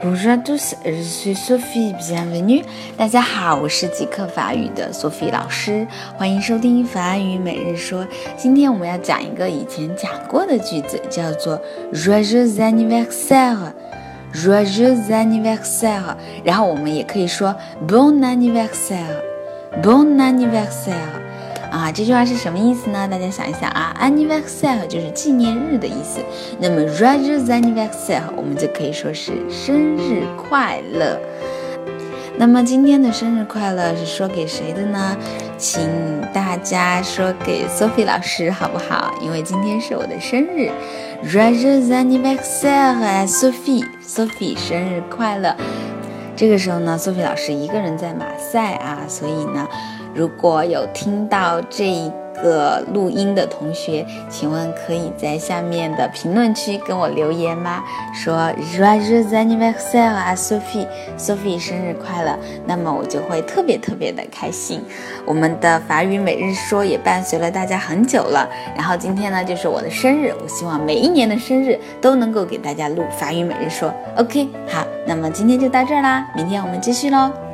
Bonjour à tous, je suis Sophie, bienvenue. 大家好，我是极客法语的 Sophie 老师，欢迎收听法语每日说。今天我们要讲一个以前讲过的句子，叫做 Joyeux anniversaire, Joyeux anniversaire。然后我们也可以说 Bon anniversaire, Bon anniversaire。啊，这句话是什么意思呢？大家想一想啊，anniversaire 就是纪念日的意思。那么 joyeux anniversaire 我们就可以说是生日快乐。那么今天的生日快乐是说给谁的呢？请大家说给 Sophie 老师好不好？因为今天是我的生日，joyeux anniversaire Sophie，Sophie 生日快乐。这个时候呢，Sophie 老师一个人在马赛啊，所以呢。如果有听到这一个录音的同学，请问可以在下面的评论区跟我留言吗？说 Joyeux anniversaire Sophie，Sophie 生日快乐，那么我就会特别特别的开心。我们的法语每日说也伴随了大家很久了，然后今天呢就是我的生日，我希望每一年的生日都能够给大家录法语每日说。OK，好，那么今天就到这儿啦，明天我们继续喽。